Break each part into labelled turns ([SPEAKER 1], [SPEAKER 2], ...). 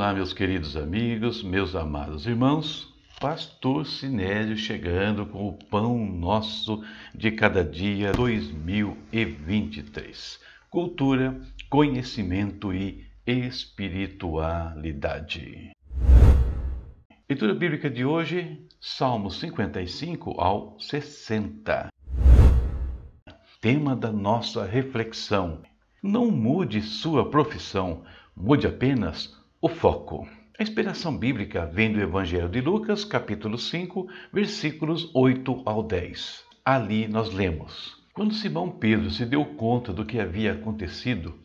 [SPEAKER 1] Olá, meus queridos amigos, meus amados irmãos. Pastor Sinésio chegando com o pão nosso de cada dia 2023. Cultura, conhecimento e espiritualidade. Leitura bíblica de hoje, Salmos 55 ao 60. Tema da nossa reflexão: Não mude sua profissão, mude apenas o foco. A inspiração bíblica vem do Evangelho de Lucas, capítulo 5, versículos 8 ao 10. Ali nós lemos: Quando Simão Pedro se deu conta do que havia acontecido,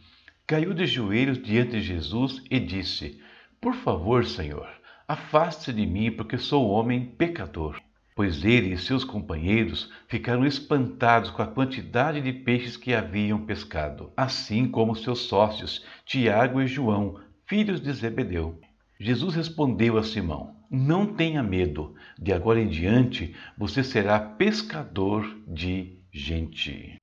[SPEAKER 1] caiu de joelhos diante de Jesus e disse: Por favor, Senhor, afaste-se de mim, porque sou homem pecador. Pois ele e seus companheiros ficaram espantados com a quantidade de peixes que haviam pescado, assim como seus sócios, Tiago e João, filhos de Zebedeu. Jesus respondeu a Simão: Não tenha medo, de agora em diante você será pescador de gente.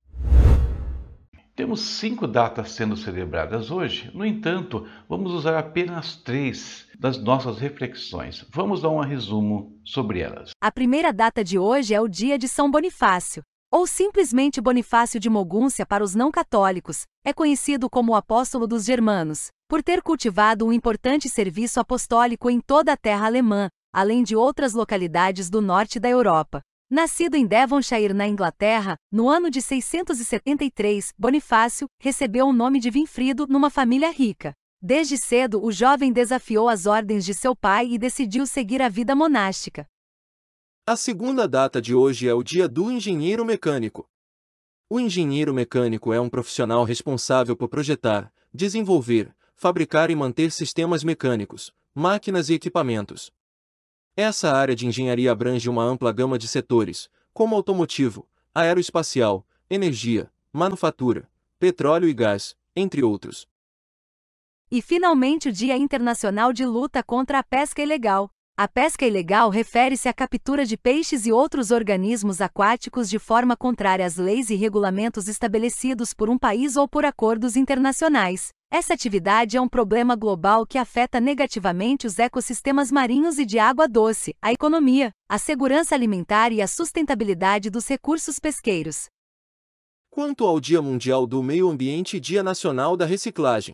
[SPEAKER 1] Temos cinco datas sendo celebradas hoje, no entanto, vamos usar apenas três das nossas reflexões. Vamos dar um resumo sobre elas.
[SPEAKER 2] A primeira data de hoje é o dia de São Bonifácio ou simplesmente Bonifácio de Mogúncia para os não católicos, é conhecido como o apóstolo dos germanos, por ter cultivado um importante serviço apostólico em toda a terra alemã, além de outras localidades do norte da Europa. Nascido em Devonshire, na Inglaterra, no ano de 673, Bonifácio recebeu o nome de Winfrido numa família rica. Desde cedo, o jovem desafiou as ordens de seu pai e decidiu seguir a vida monástica.
[SPEAKER 3] A segunda data de hoje é o Dia do Engenheiro Mecânico. O engenheiro mecânico é um profissional responsável por projetar, desenvolver, fabricar e manter sistemas mecânicos, máquinas e equipamentos. Essa área de engenharia abrange uma ampla gama de setores, como automotivo, aeroespacial, energia, manufatura, petróleo e gás, entre outros.
[SPEAKER 2] E finalmente o Dia Internacional de Luta contra a Pesca Ilegal. A pesca ilegal refere-se à captura de peixes e outros organismos aquáticos de forma contrária às leis e regulamentos estabelecidos por um país ou por acordos internacionais. Essa atividade é um problema global que afeta negativamente os ecossistemas marinhos e de água doce, a economia, a segurança alimentar e a sustentabilidade dos recursos pesqueiros.
[SPEAKER 3] Quanto ao Dia Mundial do Meio Ambiente e Dia Nacional da Reciclagem,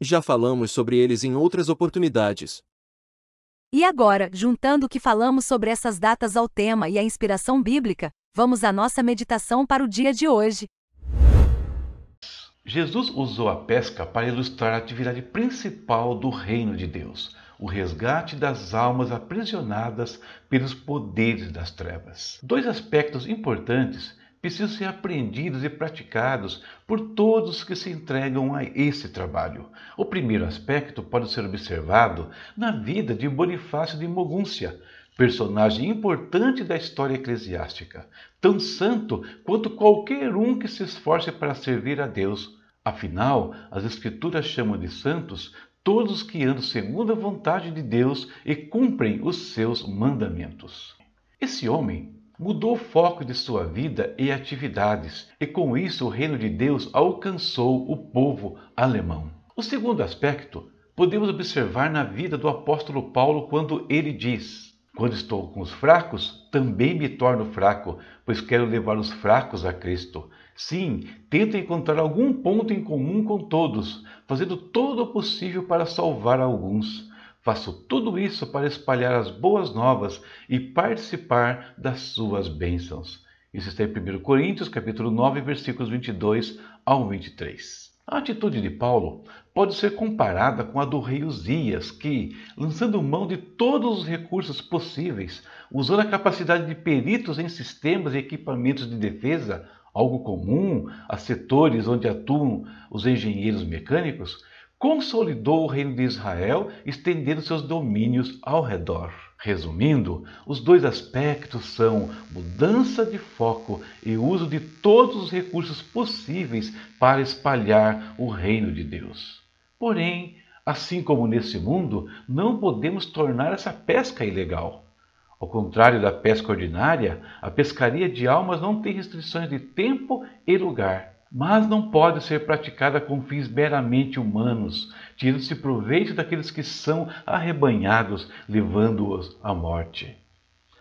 [SPEAKER 3] já falamos sobre eles em outras oportunidades.
[SPEAKER 2] E agora, juntando o que falamos sobre essas datas ao tema e a inspiração bíblica, vamos à nossa meditação para o dia de hoje.
[SPEAKER 1] Jesus usou a pesca para ilustrar a atividade principal do reino de Deus, o resgate das almas aprisionadas pelos poderes das trevas. Dois aspectos importantes precisam ser aprendidos e praticados por todos que se entregam a esse trabalho. O primeiro aspecto pode ser observado na vida de Bonifácio de Mogúncia, personagem importante da história eclesiástica, tão santo quanto qualquer um que se esforce para servir a Deus. Afinal, as Escrituras chamam de santos todos que andam segundo a vontade de Deus e cumprem os seus mandamentos. Esse homem mudou o foco de sua vida e atividades, e com isso o reino de Deus alcançou o povo alemão. O segundo aspecto podemos observar na vida do apóstolo Paulo quando ele diz: Quando estou com os fracos, também me torno fraco, pois quero levar os fracos a Cristo. Sim, tento encontrar algum ponto em comum com todos, fazendo todo o possível para salvar alguns. Faço tudo isso para espalhar as boas novas e participar das suas bênçãos. Isso está em 1 Coríntios, capítulo 9, versículos 22 ao 23. A atitude de Paulo pode ser comparada com a do rei Uzias, que, lançando mão de todos os recursos possíveis, usando a capacidade de peritos em sistemas e equipamentos de defesa, algo comum a setores onde atuam os engenheiros mecânicos, consolidou o reino de Israel, estendendo seus domínios ao redor. Resumindo, os dois aspectos são mudança de foco e uso de todos os recursos possíveis para espalhar o reino de Deus. Porém, assim como nesse mundo, não podemos tornar essa pesca ilegal. Ao contrário da pesca ordinária, a pescaria de almas não tem restrições de tempo e lugar. Mas não pode ser praticada com fins meramente humanos, tirando-se proveito daqueles que são arrebanhados, levando-os à morte.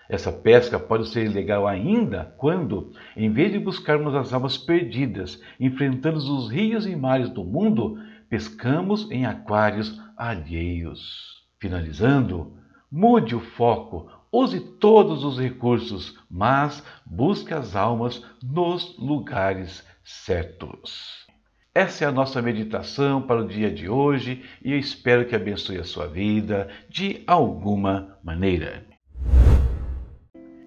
[SPEAKER 1] Essa pesca pode ser ilegal ainda quando, em vez de buscarmos as almas perdidas, enfrentando os rios e mares do mundo, pescamos em aquários alheios. Finalizando, mude o foco, use todos os recursos, mas busque as almas nos lugares certos. Essa é a nossa meditação para o dia de hoje e eu espero que abençoe a sua vida de alguma maneira.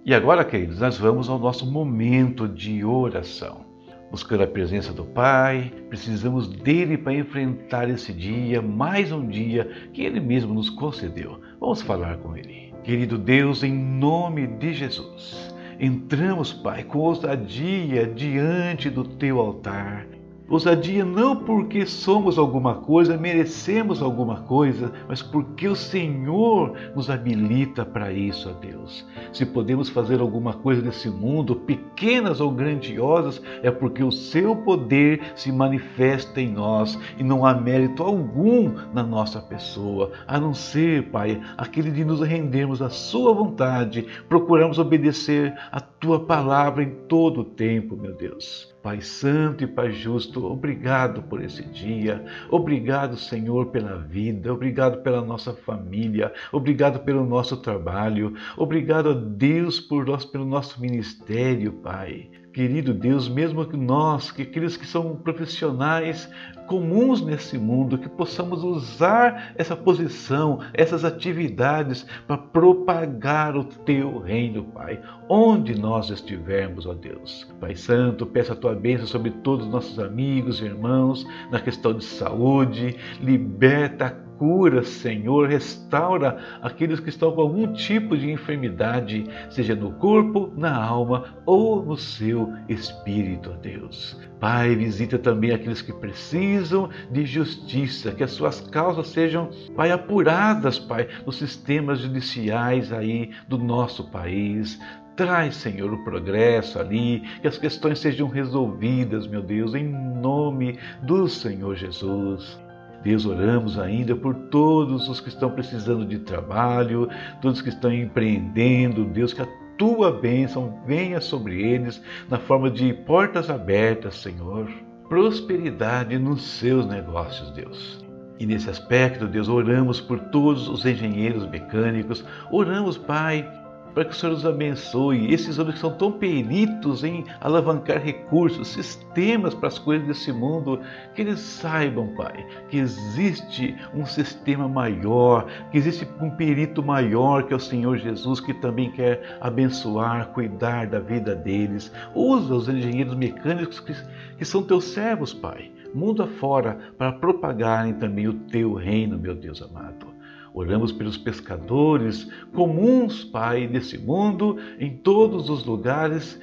[SPEAKER 1] E agora, queridos, nós vamos ao nosso momento de oração. Buscando a presença do Pai, precisamos dele para enfrentar esse dia, mais um dia que ele mesmo nos concedeu. Vamos falar com ele. Querido Deus, em nome de Jesus, entramos, Pai, com ousadia diante do teu altar Ousadia não porque somos alguma coisa, merecemos alguma coisa, mas porque o Senhor nos habilita para isso, ó Deus. Se podemos fazer alguma coisa nesse mundo, pequenas ou grandiosas, é porque o seu poder se manifesta em nós e não há mérito algum na nossa pessoa, a não ser, Pai, aquele de nos rendermos à sua vontade, procuramos obedecer a tua palavra em todo o tempo, meu Deus. Pai Santo e Pai Justo, obrigado por esse dia, obrigado, Senhor, pela vida, obrigado pela nossa família, obrigado pelo nosso trabalho, obrigado a Deus por nós, pelo nosso ministério, Pai. Querido Deus, mesmo que nós, que aqueles que são profissionais comuns nesse mundo, que possamos usar essa posição, essas atividades para propagar o teu reino, Pai, onde nós estivermos, ó Deus. Pai Santo, peço a tua bênção sobre todos os nossos amigos, irmãos, na questão de saúde, liberta cura, Senhor, restaura aqueles que estão com algum tipo de enfermidade, seja no corpo, na alma ou no seu espírito, Deus. Pai, visita também aqueles que precisam de justiça, que as suas causas sejam, Pai, apuradas, Pai, nos sistemas judiciais aí do nosso país. Traz, Senhor, o progresso ali, que as questões sejam resolvidas, meu Deus, em nome do Senhor Jesus. Deus, oramos ainda por todos os que estão precisando de trabalho, todos que estão empreendendo, Deus, que a tua bênção venha sobre eles na forma de portas abertas, Senhor. Prosperidade nos seus negócios, Deus. E nesse aspecto, Deus, oramos por todos os engenheiros mecânicos, oramos, Pai, para que o Senhor os abençoe. Esses homens que são tão peritos em alavancar recursos, sistemas para as coisas desse mundo, que eles saibam, Pai, que existe um sistema maior, que existe um perito maior que é o Senhor Jesus, que também quer abençoar, cuidar da vida deles. Usa os engenheiros mecânicos que, que são teus servos, Pai, mundo afora, para propagarem também o teu reino, meu Deus amado. Oramos pelos pescadores comuns, Pai, desse mundo, em todos os lugares,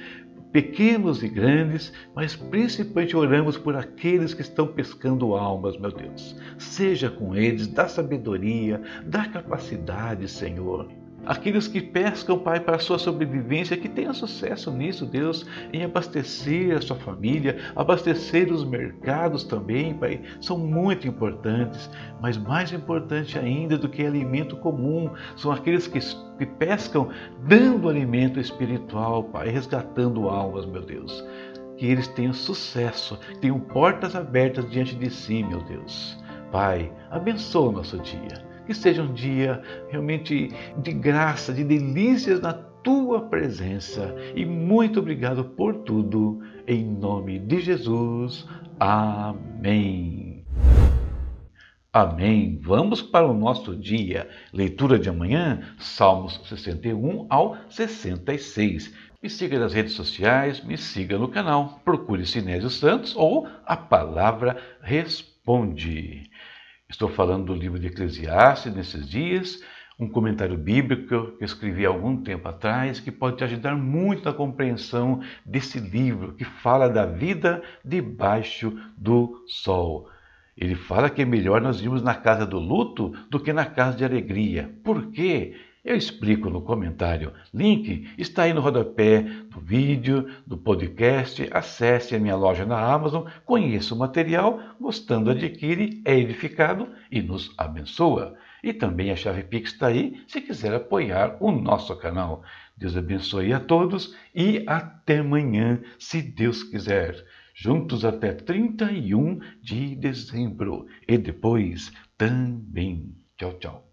[SPEAKER 1] pequenos e grandes, mas principalmente oramos por aqueles que estão pescando almas, meu Deus. Seja com eles, dá sabedoria, dá capacidade, Senhor aqueles que pescam, Pai, para a sua sobrevivência, que tenham sucesso nisso, Deus, em abastecer a sua família, abastecer os mercados também, Pai, são muito importantes, mas mais importante ainda do que alimento comum, são aqueles que, que pescam dando alimento espiritual, Pai, resgatando almas, meu Deus. Que eles tenham sucesso, tenham portas abertas diante de si, meu Deus. Pai, abençoa o nosso dia que seja um dia realmente de graça, de delícias na tua presença. E muito obrigado por tudo. Em nome de Jesus. Amém. Amém. Vamos para o nosso dia. Leitura de amanhã, Salmos 61 ao 66. Me siga nas redes sociais, me siga no canal. Procure Sinésio Santos ou a Palavra Responde. Estou falando do livro de Eclesiastes nesses dias, um comentário bíblico que eu escrevi há algum tempo atrás, que pode te ajudar muito na compreensão desse livro que fala da vida debaixo do sol. Ele fala que é melhor nós irmos na casa do luto do que na casa de alegria. Por quê? Eu explico no comentário. Link está aí no rodapé do vídeo, do podcast. Acesse a minha loja na Amazon, conheça o material, gostando, adquire, é edificado e nos abençoa. E também a chave Pix está aí se quiser apoiar o nosso canal. Deus abençoe a todos e até amanhã, se Deus quiser. Juntos até 31 de dezembro e depois também. Tchau, tchau.